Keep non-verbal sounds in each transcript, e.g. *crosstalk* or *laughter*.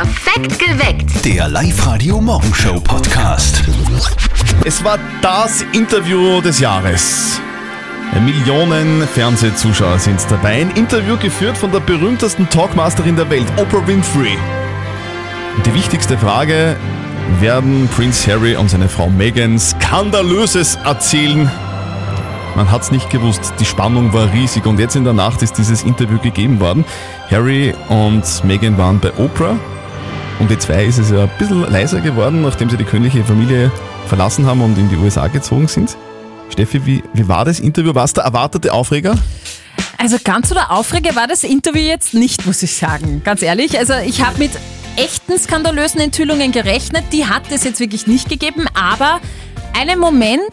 Perfekt geweckt. Der Live-Radio Morgenshow Podcast. Es war das Interview des Jahres. Millionen Fernsehzuschauer sind dabei. Ein Interview geführt von der berühmtesten Talkmasterin der Welt, Oprah Winfrey. Und die wichtigste Frage, werden Prince Harry und seine Frau Meghan Skandalöses erzählen? Man hat es nicht gewusst, die Spannung war riesig und jetzt in der Nacht ist dieses Interview gegeben worden. Harry und Meghan waren bei Oprah. Um die zwei ist es ja ein bisschen leiser geworden, nachdem sie die königliche Familie verlassen haben und in die USA gezogen sind. Steffi, wie, wie war das Interview? War es der erwartete Aufreger? Also ganz so der Aufreger war das Interview jetzt nicht, muss ich sagen. Ganz ehrlich. Also ich habe mit echten skandalösen Enthüllungen gerechnet. Die hat es jetzt wirklich nicht gegeben. Aber einen Moment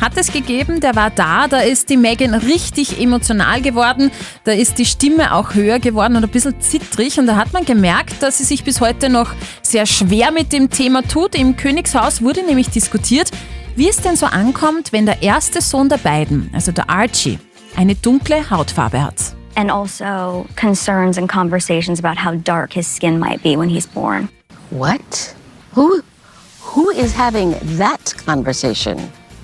hat es gegeben, der war da. Da ist die Megan richtig emotional geworden. Da ist die Stimme auch höher geworden und ein bisschen zittrig. Und da hat man gemerkt, dass sie sich bis heute noch sehr schwer mit dem Thema tut. Im Königshaus wurde nämlich diskutiert, wie es denn so ankommt, wenn der erste Sohn der beiden, also der Archie, eine dunkle Hautfarbe hat. and also concerns and conversations about how dark his skin might be when he's born. What? Who who is having that conversation?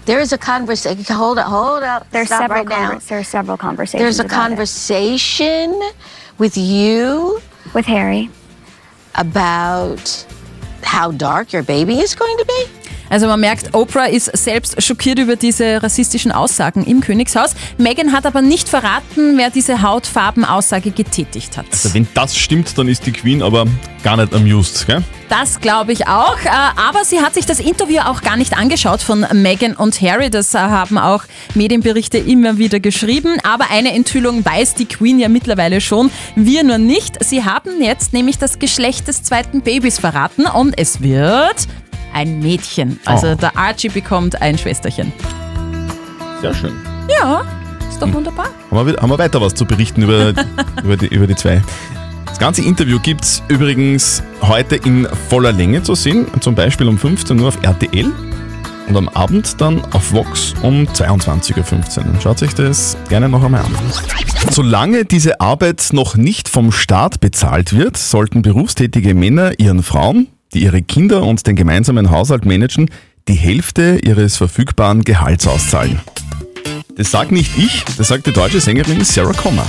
There is a conversation. Hold up, hold up. There's Stop several right now. conver- there are several conversations There's a about it. conversation with you with Harry. about how dark your baby is going to be. Also man merkt, Oprah ist selbst schockiert über diese rassistischen Aussagen im Königshaus. Meghan hat aber nicht verraten, wer diese Hautfarbenaussage getätigt hat. Also wenn das stimmt, dann ist die Queen aber gar nicht amused, gell? Das glaube ich auch. Äh, Aber sie hat sich das Interview auch gar nicht angeschaut von Meghan und Harry. Das äh, haben auch Medienberichte immer wieder geschrieben. Aber eine Enthüllung weiß die Queen ja mittlerweile schon. Wir nur nicht. Sie haben jetzt nämlich das Geschlecht des zweiten Babys verraten und es wird ein Mädchen. Also Oh. der Archie bekommt ein Schwesterchen. Sehr schön. Ja, ist doch wunderbar. Haben wir, haben wir weiter was zu berichten über, *laughs* über, die, über die zwei. Das ganze Interview gibt es übrigens heute in voller Länge zu sehen, zum Beispiel um 15 Uhr auf RTL und am Abend dann auf Vox um 22.15 Uhr. Schaut sich das gerne noch einmal an. Solange diese Arbeit noch nicht vom Staat bezahlt wird, sollten berufstätige Männer ihren Frauen, die ihre Kinder und den gemeinsamen Haushalt managen, die Hälfte ihres verfügbaren Gehalts auszahlen. Das sagt nicht ich, das sagt die deutsche Sängerin Sarah Connor.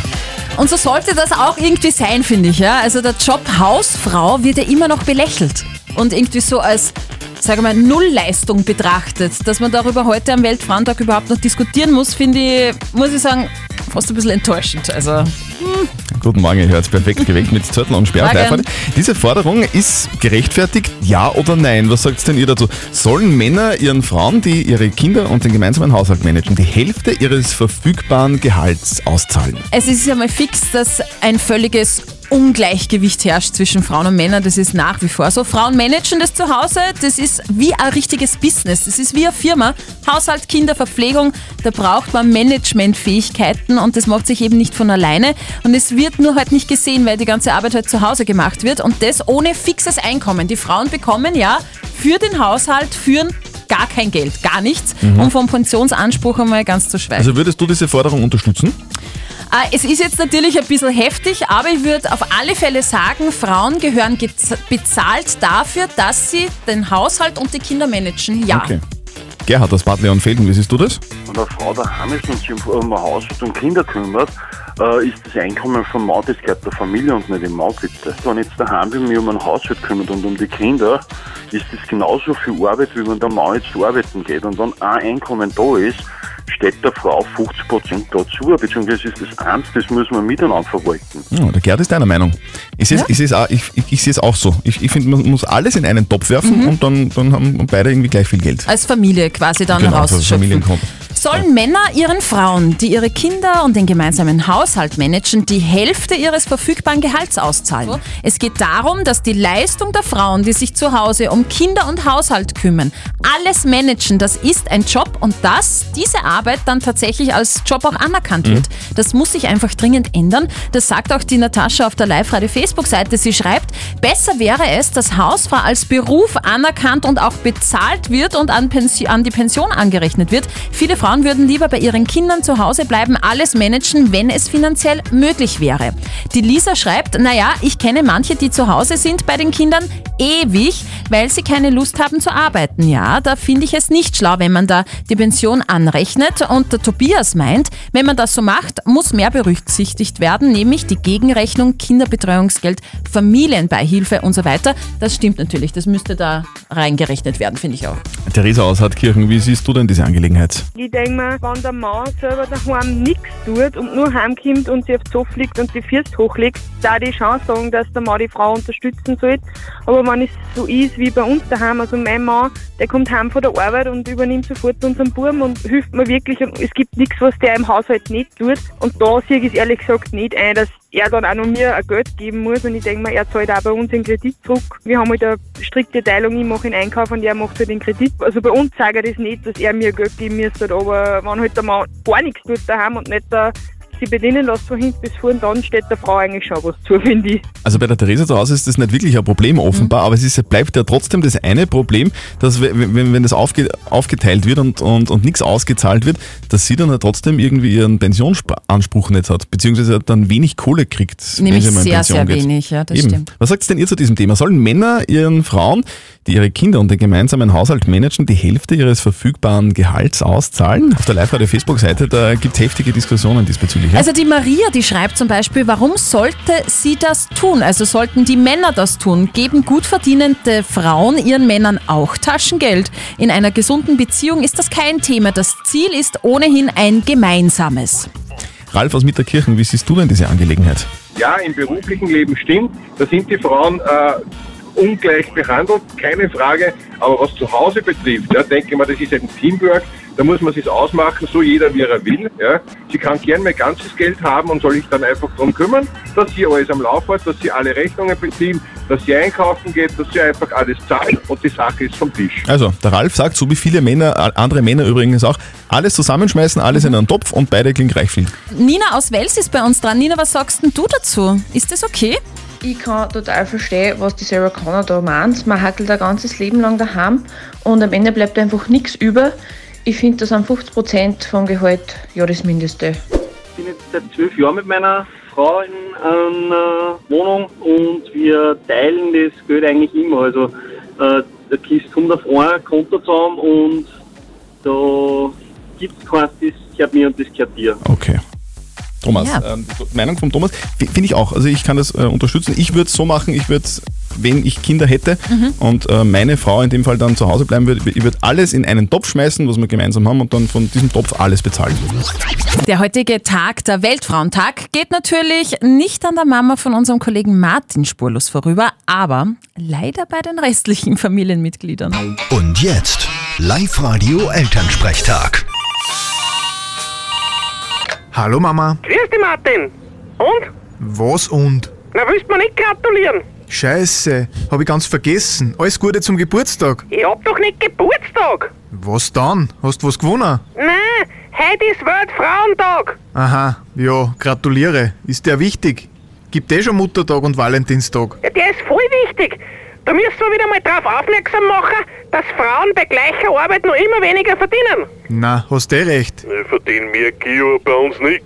Und so sollte das auch irgendwie sein, finde ich. Ja? Also der Job Hausfrau wird ja immer noch belächelt und irgendwie so als, sage mal, Nullleistung betrachtet. Dass man darüber heute am Weltfrauentag überhaupt noch diskutieren muss, finde ich, muss ich sagen, fast ein bisschen enttäuschend. Also Guten Morgen, ihr hört perfekt *laughs* geweckt mit Zettel und Sperr. Morgen. gleich heute. Diese Forderung ist gerechtfertigt, ja oder nein? Was sagt denn ihr dazu? Sollen Männer ihren Frauen, die ihre Kinder und den gemeinsamen Haushalt managen, die Hälfte ihres verfügbaren Gehalts auszahlen? es ist ja mal fix, dass ein völliges Ungleichgewicht herrscht zwischen Frauen und Männern. Das ist nach wie vor so. Frauen managen das zu Hause. Das ist wie ein richtiges Business. Das ist wie eine Firma. Haushalt, Kinder, Verpflegung. Da braucht man Managementfähigkeiten und das macht sich eben nicht von alleine. Und es wird nur halt nicht gesehen, weil die ganze Arbeit halt zu Hause gemacht wird und das ohne fixes Einkommen. Die Frauen bekommen ja für den Haushalt, führen gar kein Geld, gar nichts. Und vom Pensionsanspruch einmal ganz zu schweigen. Also würdest du diese Forderung unterstützen? Äh, Es ist jetzt natürlich ein bisschen heftig, aber ich würde auf alle Fälle sagen, Frauen gehören bezahlt dafür, dass sie den Haushalt und die Kinder managen. Ja. Okay. Gerhard aus Bad Leonfelden, wie siehst du das? Wenn eine Frau daheim ist und sich um, um ein Haus und um Kinder kümmert, äh, ist das Einkommen vom Mann, das gehört der Familie und nicht dem Mann, bitte. Wenn ich jetzt daheim bin, mich um ein Haushalt kümmert und um die Kinder, ist das genauso viel Arbeit, wie wenn der Mann jetzt arbeiten geht und dann ein Einkommen da ist, steht der Frau 50% dazu, beziehungsweise ist das eins, das müssen wir miteinander verwalten. Ja, der Gerhard ist deiner Meinung. Ich sehe es ich seh's auch, ich, ich, ich seh's auch so. Ich, ich finde, man muss alles in einen Topf werfen und dann, dann haben beide irgendwie gleich viel Geld. Als Familie quasi dann Genau, also rausschöpfen. Familienkonto. Sollen Männer ihren Frauen, die ihre Kinder und den gemeinsamen Haushalt managen, die Hälfte ihres verfügbaren Gehalts auszahlen? Es geht darum, dass die Leistung der Frauen, die sich zu Hause um Kinder und Haushalt kümmern, alles managen, das ist ein Job und dass diese Arbeit dann tatsächlich als Job auch anerkannt wird. Das muss sich einfach dringend ändern. Das sagt auch die Natascha auf der Live-Radio Facebook-Seite. Sie schreibt, Besser wäre es, dass Hausfrau als Beruf anerkannt und auch bezahlt wird und an, Pensi an die Pension angerechnet wird. Viele Frauen würden lieber bei ihren Kindern zu Hause bleiben, alles managen, wenn es finanziell möglich wäre. Die Lisa schreibt, naja, ich kenne manche, die zu Hause sind bei den Kindern ewig, weil sie keine Lust haben zu arbeiten. Ja, da finde ich es nicht schlau, wenn man da die Pension anrechnet. Und der Tobias meint, wenn man das so macht, muss mehr berücksichtigt werden, nämlich die Gegenrechnung, Kinderbetreuungsgeld, Familienbeihilfe und so weiter. Das stimmt natürlich, das müsste da reingerechnet werden, finde ich auch. Theresa aus Hartkirchen, wie siehst du denn diese Angelegenheit? Ich denke mir, wenn der Mann selber daheim nichts tut und nur heimkommt und sie den Sofa liegt und die Füße hochlegt, da die Chance sagen, dass der Mann die Frau unterstützen sollte. Aber wenn es so ist wie bei uns daheim, also mein Mann, der kommt heim von der Arbeit und übernimmt sofort unseren Buben und hilft mir wirklich. Und es gibt nichts, was der im Haushalt nicht tut. Und da sehe ich es ehrlich gesagt nicht ein, dass er dann auch noch mir ein Geld geben muss. Und ich denke mir, er zahlt auch bei uns den Kredit zurück. Wir haben halt eine strikte Teilung, ich mache den Einkauf und er macht halt den Kredit. Also bei uns sage ich das nicht, dass er mir Geld geben müsste. Aber wenn halt der Mann gar nichts tut daheim und nicht da sie bedienen lässt von hinten bis vorn, dann steht der Frau eigentlich schon was zu, finde ich. Also bei der Theresa zu Hause ist das nicht wirklich ein Problem offenbar, aber es ist, bleibt ja trotzdem das eine Problem, dass wenn, wenn wenn das aufge, aufgeteilt wird und, und, und nichts ausgezahlt wird, dass sie dann ja trotzdem irgendwie ihren Pensionsanspruch nicht hat, beziehungsweise dann wenig Kohle kriegt. wenn Nämlich sie mal in sehr, Pension sehr geht. wenig, ja, das Eben. stimmt. Was sagt denn ihr zu diesem Thema? Sollen Männer ihren Frauen, die ihre Kinder und den gemeinsamen Haushalt managen, die Hälfte ihres verfügbaren Gehalts auszahlen? Auf der Live-Radio-Facebook-Seite, da gibt es heftige Diskussionen diesbezüglich. Ja? Also die Maria, die schreibt zum Beispiel, warum sollte sie das tun? Also sollten die Männer das tun? Geben gut verdienende Frauen ihren Männern auch Taschengeld? In einer gesunden Beziehung ist das kein Thema. Das Ziel ist ohnehin ein gemeinsames. Ralf aus Mitterkirchen, wie siehst du denn diese Angelegenheit? Ja, im beruflichen Leben stimmt. Da sind die Frauen äh, ungleich behandelt, keine Frage. Aber was zu Hause betrifft, ja, denke ich mal, das ist ein Teamwork. Da muss man sich ausmachen, so jeder wie er will. Ja. Sie kann gern mein ganzes Geld haben und soll sich dann einfach darum kümmern, dass sie alles am Lauf hat, dass sie alle Rechnungen beziehen, dass sie einkaufen geht, dass sie einfach alles zahlt und die Sache ist vom Tisch. Also, der Ralf sagt, so wie viele Männer, andere Männer übrigens auch, alles zusammenschmeißen, alles in einen Topf und beide kriegen gleich viel. Nina aus Wels ist bei uns dran. Nina, was sagst denn du dazu? Ist das okay? Ich kann total verstehen, was die Sarah Connor da meint. Man hackelt ein ganzes Leben lang daheim und am Ende bleibt einfach nichts über. Ich finde, das sind 50% vom Gehalt ja das Mindeste. Ich bin jetzt seit zwölf Jahren mit meiner Frau in einer Wohnung und wir teilen das Geld eigentlich immer. Also äh, der Kist kommt auf ein Konto zusammen und da gibt es keins, das gehört mir und das gehört dir. Okay. Thomas, Ja. ähm, die Meinung von Thomas, finde ich auch. Also ich kann das äh, unterstützen. Ich würde es so machen, ich würde, wenn ich Kinder hätte und äh, meine Frau in dem Fall dann zu Hause bleiben würde, ich würde alles in einen Topf schmeißen, was wir gemeinsam haben und dann von diesem Topf alles bezahlen. Der heutige Tag, der Weltfrauentag, geht natürlich nicht an der Mama von unserem Kollegen Martin spurlos vorüber, aber leider bei den restlichen *laughs* Familienmitgliedern. Und jetzt Live-Radio Elternsprechtag. Hallo Mama. Grüß dich, Martin. Und? Was und? Na, willst du mir nicht gratulieren? Scheiße, hab ich ganz vergessen. Alles Gute zum Geburtstag. Ich hab doch nicht Geburtstag. Was dann? Hast du was gewonnen? Nein, heute ist Weltfrauentag. Aha, ja, gratuliere. Ist der wichtig? Gibt eh schon Muttertag und Valentinstag. Ja, der ist voll wichtig. Da müssen wir wieder mal drauf aufmerksam machen, dass Frauen bei gleicher Arbeit noch immer weniger verdienen. Na, hast eh recht. Ich verdiene mehr Kio bei uns nix.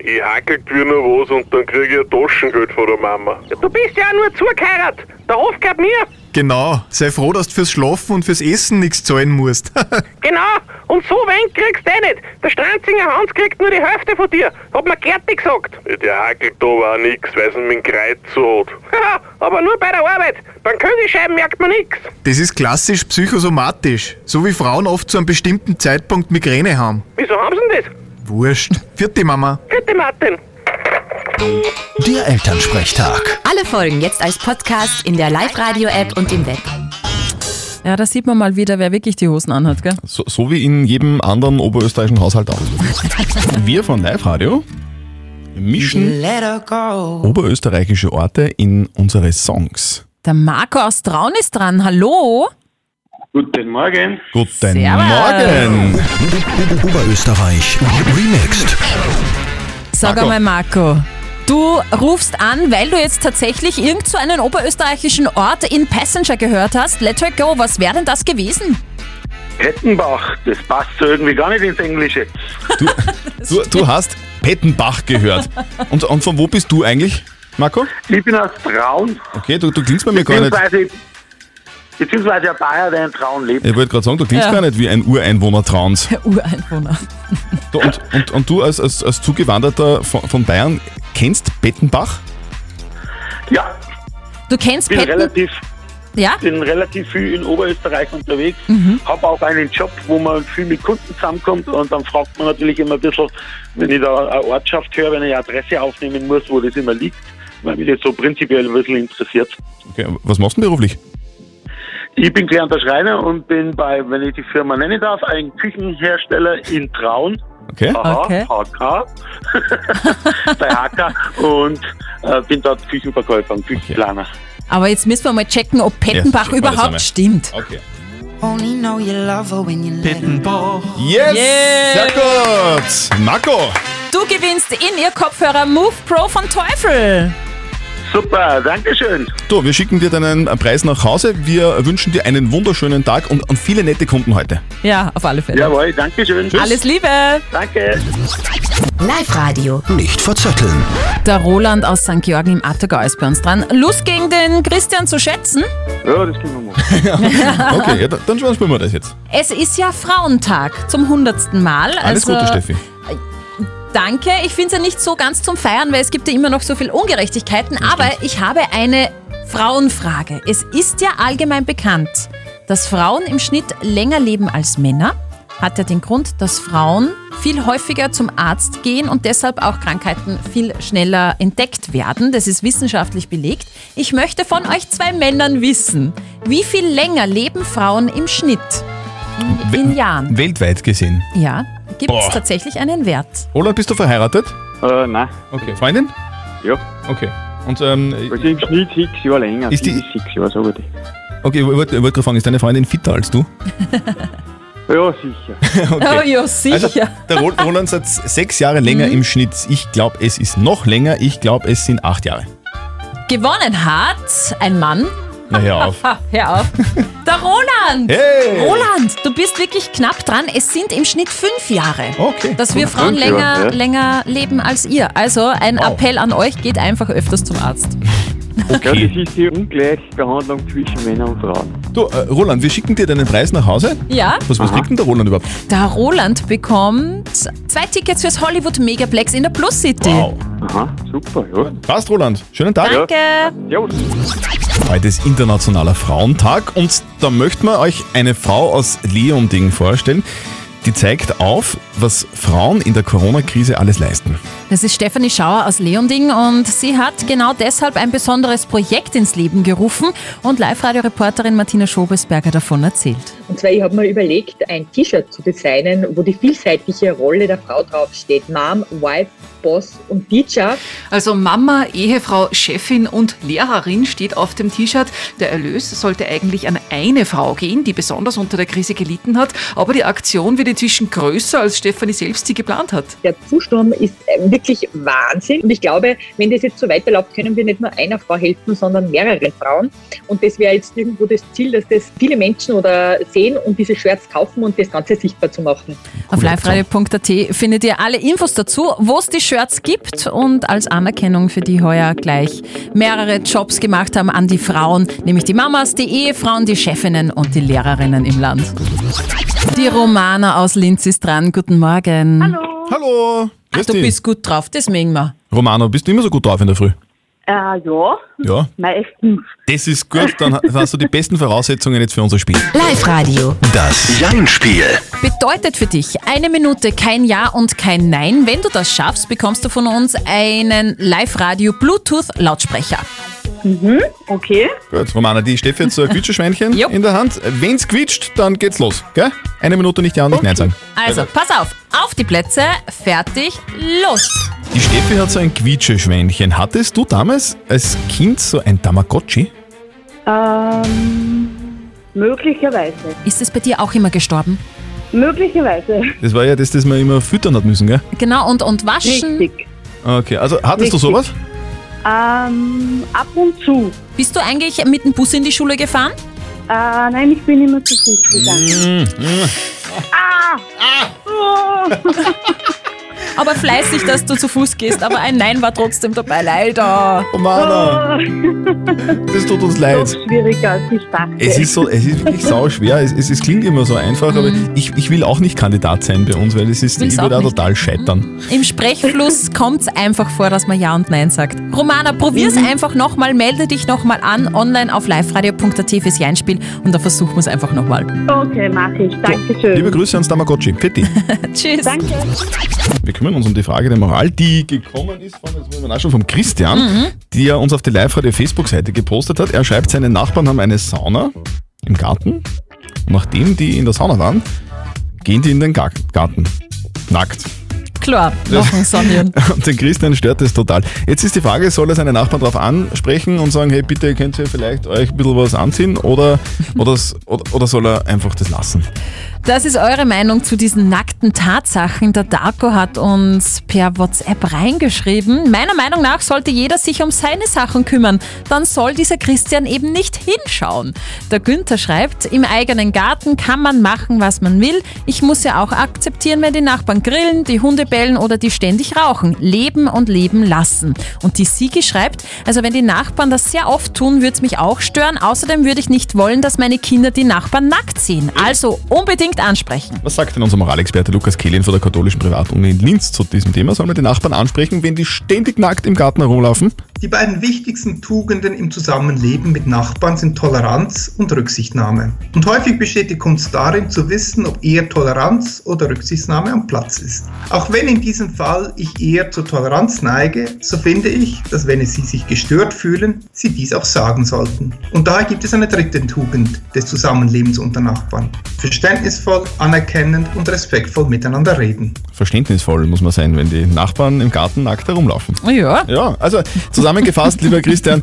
Ich hackelt wie nur was und dann kriege ich ein Taschengeld von der Mama. Du bist ja auch nur zugeheiratet. Der Hof gehört mir. Genau, sei froh, dass du fürs Schlafen und fürs Essen nichts zahlen musst. *laughs* Genau. Und so wenig kriegst du eh nicht. Der Stranzinger Hans kriegt nur die Hälfte von dir. Hat mir Gerti gesagt. Ja, der hackelt da aber auch nix, weil es mit dem Kreuz so hat. Haha, aber nur bei der Arbeit. Beim Kügelscheiben merkt man nichts. das ist klassisch psychosomatisch. So wie Frauen oft zu einem bestimmten Zeitpunkt Migräne haben. Wieso haben sie denn das? Wurscht. Vierte Mama. Bitte, Martin. Der Elternsprechtag. Alle Folgen jetzt als Podcast in der Live-Radio-App und im Web. Ja, da sieht man mal wieder, wer wirklich die Hosen anhat, gell? So, so wie in jedem anderen oberösterreichischen Haushalt auch. Wir von Live Radio mischen oberösterreichische Orte in unsere Songs. Der Marco aus Traun ist dran. Hallo? Guten Morgen. Guten Servus. Morgen! Oberösterreich remixed. Sag Marco. einmal, Marco, Du rufst an, weil du jetzt tatsächlich irgend so einen oberösterreichischen Ort in Passenger gehört hast. Let her go. Was wäre denn das gewesen? Pettenbach, das passt so irgendwie gar nicht ins Englische. Du, du hast Pettenbach gehört. Und, und von wo bist du eigentlich, Marco? Ich bin aus Traun, Okay, du, du klingst bei mir gar nicht. beziehungsweise, beziehungsweise ein Bayer, der in Traun lebt. Ich wollte gerade sagen, du klingst Ja. gar nicht wie ein Ureinwohner Trauns. *laughs* Ureinwohner. Du, und, und, und du als, als, als Zugewanderter von, von Bayern kennst Pettenbach? Ja, Du kennst bin Petten? relativ, Ja? bin relativ viel in Oberösterreich unterwegs, Mhm. habe auch einen Job, wo man viel mit Kunden zusammenkommt und dann fragt man natürlich immer ein bisschen, wenn ich da eine Ortschaft höre, wenn ich eine Adresse aufnehmen muss, wo das immer liegt, weil mich das so prinzipiell ein bisschen interessiert. Okay, was machst du denn beruflich? Ich bin gelernter Schreiner und bin bei, wenn ich die Firma nennen darf, ein Küchenhersteller in Traun. Okay. Aha, Okay. HK. *laughs* bei HK und äh, bin dort Küchenverkäufer und Küchenplaner. Aber jetzt müssen wir mal checken, ob Pettenbach einmal. überhaupt stimmt. Okay. Only know you love her when you Pettenbach. Yes! Yeah. Sehr gut! Marco! Du gewinnst in ihr Kopfhörer Move Pro von Teufel. Super, Dankeschön. Du, wir schicken dir deinen Preis nach Hause. Wir wünschen dir einen wunderschönen Tag und, und viele nette Kunden heute. Ja, auf alle Fälle. Jawohl, Dankeschön. Alles Liebe. Danke. Live-Radio. Nicht verzetteln. Der Roland aus St. Georgen im Attergau ist bei uns dran. Lust gegen den Christian zu schätzen? Ja, das können wir machen. *laughs* Okay, ja, dann, dann spielen wir das jetzt. Es ist ja Frauentag zum hundertsten Mal. Alles also, Gute, Steffi. Danke. Ich finde es ja nicht so ganz zum Feiern, weil es gibt ja immer noch so viel Ungerechtigkeiten. Aber ich habe eine Frauenfrage. Es ist ja allgemein bekannt, dass Frauen im Schnitt länger leben als Männer. Hat ja den Grund, dass Frauen viel häufiger zum Arzt gehen und deshalb auch Krankheiten viel schneller entdeckt werden. Das ist wissenschaftlich belegt. Ich möchte von euch zwei Männern wissen, wie viel länger leben Frauen im Schnitt? In, in Jahren. Weltweit gesehen. Ja, gibt es Boah. tatsächlich einen Wert. Roland, bist du verheiratet? Äh, nein. Okay. Freundin? Ja. Okay. Und ähm, Also im Schnitt sechs Jahre länger. Ist die- sechs Jahre, sage ich. okay, ich wollte ich wollte gerade fragen, ist deine Freundin fitter als du? *laughs* *laughs* Ja, sicher. *laughs* Okay. Oh ja, sicher. Also, der Ro- Roland sagt sechs Jahre länger Mhm. im Schnitt. Ich glaube, es ist noch länger. Ich glaube, es sind acht Jahre. Gewonnen hat ein Mann. Na, hör auf. *laughs* Hör auf. Der Roland. Hey. Roland, du bist wirklich knapp dran. Es sind im Schnitt fünf Jahre, Okay. dass wir Frauen länger, Jahre, ja. länger leben als ihr. Also ein Wow. Appell an euch, geht einfach öfters zum Arzt. Ja, Okay. das ist die Ungleichbehandlung zwischen Männern und Frauen. Du, äh, Roland, wir schicken dir deinen Preis nach Hause. Ja, Was, was kriegt denn der Roland überhaupt? der Roland bekommt zwei Tickets fürs Hollywood Megaplex in der Plus City. Wow. Aha, super, ja. Passt, Roland. Schönen Tag. Danke. Ja, Heute ist Internationaler Frauentag und da möchten wir euch eine Frau aus Leonding vorstellen. Die zeigt auf, was Frauen in der Corona-Krise alles leisten. Das ist Stefanie Schauer aus Leonding und sie hat genau deshalb ein besonderes Projekt ins Leben gerufen und Live-Radio-Reporterin Martina Schobesberger davon erzählt. Und zwar, ich habe mir überlegt, ein T-Shirt zu designen, wo die vielseitige Rolle der Frau draufsteht. Mom, Wife, Boss und Teacher. Also Mama, Ehefrau, Chefin und Lehrerin steht auf dem T-Shirt. Der Erlös sollte eigentlich an eine Frau gehen, die besonders unter der Krise gelitten hat. Aber die Aktion wird inzwischen größer, als Stefanie selbst sie geplant hat. Der Zusturm ist äh, wirklich Wahnsinn. Und ich glaube, wenn das jetzt so weiterläuft, können wir nicht nur einer Frau helfen, sondern mehreren Frauen. Und das wäre jetzt irgendwo das Ziel, dass das viele Menschen oder sehen und diese Shirts kaufen und das Ganze sichtbar zu machen. Auf liveradio.at findet ihr alle Infos dazu, wo es die Shirts gibt und als Anerkennung für die heuer gleich mehrere Jobs gemacht haben an die Frauen, nämlich die Mamas, die Ehefrauen, die Chefinnen und die Lehrerinnen im Land. Die Romana aus Linz ist dran. Guten Morgen. Hallo. Hallo. Grüß du dich. bist gut drauf, das mögen wir. Romano, bist du immer so gut drauf in der Früh? Äh, ja, Ja. meistens. Das ist gut, dann hast du die besten Voraussetzungen jetzt für unser Spiel. Live-Radio. Das Jein-Spiel. Bedeutet für dich eine Minute kein Ja und kein Nein. Wenn du das schaffst, bekommst du von uns einen Live-Radio Bluetooth-Lautsprecher. Mhm, okay. Gut, Romana, die Steffi hat so ein *laughs* Quietscheschweinchen in der Hand. Wenn's quietscht, dann geht's los, gell? Eine Minute nicht Ja und nicht Nein sagen. Also, pass auf. Auf die Plätze. Fertig. Los. Die Steffi hat so ein Quietscheschweinchen. Hattest du damals als Kind so ein Tamagotchi? Ähm, möglicherweise. Ist es bei dir auch immer gestorben? Möglicherweise. Das war ja das, das man immer füttern hat müssen, gell? Genau, und, und waschen. Richtig. Okay, also hattest Richtig. du sowas? Ähm, ab und zu. Bist du eigentlich mit dem Bus in die Schule gefahren? Äh, nein, ich bin immer zu Fuß gegangen. Mhm. Ah! ah. *laughs* Aber fleißig, dass du zu Fuß gehst, aber ein Nein war trotzdem dabei, leider. Oh Mann, *laughs* das tut uns leid. Doch schwieriger als ich dachte. Es ist so, es ist wirklich sau schwer. Es, es, es klingt immer so einfach, aber ich, ich will auch nicht Kandidat sein bei uns, weil es ist, Will's ich würde auch total scheitern. Im Sprechfluss *laughs* kommt es einfach vor, dass man Ja und Nein sagt. Romana, probier's einfach nochmal, melde dich nochmal an, online auf liveradio.at fürs Jeinspiel und dann versuchen wir es einfach nochmal. Okay, mache ich. Dankeschön. Liebe Grüße ans Tamagotchi. Fetti. *laughs* Tschüss. Danke. Wir kümmern uns um die Frage der Moral, die gekommen ist von, jetzt muss man nachschauen, vom Christian, Mhm. die er uns auf die Live-Radio-Facebook-Seite gepostet hat. Er schreibt, seine Nachbarn haben eine Sauna im Garten. Und nachdem die in der Sauna waren, gehen die in den Gar Garten. Nackt. Klar, Lachen sanieren. *laughs* Und den Christian stört das total. Jetzt ist die Frage, soll er seine Nachbarn darauf ansprechen und sagen, hey, bitte könnt ihr vielleicht euch ein bisschen was anziehen oder, *laughs* oder, oder, oder soll er einfach das lassen? Das ist eure Meinung zu diesen nackten Tatsachen. Der Darko hat uns per WhatsApp reingeschrieben. Meiner Meinung nach sollte jeder sich um seine Sachen kümmern. Dann soll dieser Christian eben nicht hinschauen. Der Günther schreibt, im eigenen Garten kann man machen, was man will. Ich muss ja auch akzeptieren, wenn die Nachbarn grillen, die Hunde bellen oder die ständig rauchen. Leben und leben lassen. Und die Sigi schreibt, also wenn die Nachbarn das sehr oft tun, würde es mich auch stören. Außerdem würde ich nicht wollen, dass meine Kinder die Nachbarn nackt sehen. Also unbedingt ansprechen. Was sagt denn unser Moralexperte Lukas Kehlin von der katholischen Privatuni in Linz zu diesem Thema? Sollen wir die Nachbarn ansprechen, wenn die ständig nackt im Garten herumlaufen? Die beiden wichtigsten Tugenden im Zusammenleben mit Nachbarn sind Toleranz und Rücksichtnahme. Und häufig besteht die Kunst darin, zu wissen, ob eher Toleranz oder Rücksichtnahme am Platz ist. Auch wenn in diesem Fall ich eher zur Toleranz neige, so finde ich, dass wenn Sie sich gestört fühlen, Sie dies auch sagen sollten. Und daher gibt es eine dritte Tugend des Zusammenlebens unter Nachbarn. Verständnisvoll, anerkennend und respektvoll miteinander reden. Verständnisvoll muss man sein, wenn die Nachbarn im Garten nackt herumlaufen. Ja. Ja, also zusammengefasst, lieber *laughs* Christian,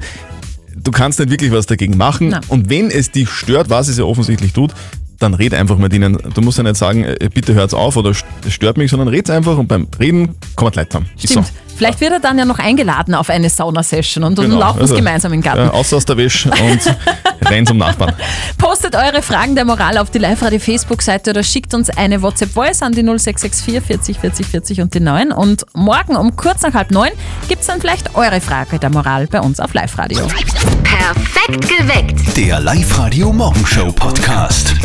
du kannst nicht wirklich was dagegen machen. Und wenn es dich stört, was es ja offensichtlich tut, dann red einfach mit ihnen. Du musst ja nicht sagen, äh, bitte hört's auf oder es stört mich, sondern red's einfach und beim Reden kann man Leute haben. Ist Stimmt. Vielleicht wird er dann ja noch eingeladen auf eine Sauna-Session und dann Genau, laufen also, gemeinsam im Garten. Ja, außer aus der Wäsche und *laughs* rein zum Nachbarn. Postet eure Fragen der Moral auf die Live-Radio-Facebook-Seite oder schickt uns eine WhatsApp-Voice an die 0664 40 40 40 und die 9. Und morgen um kurz nach halb neun gibt es dann vielleicht eure Frage der Moral bei uns auf Live-Radio. Perfekt geweckt. Der Live-Radio Morgenshow Podcast.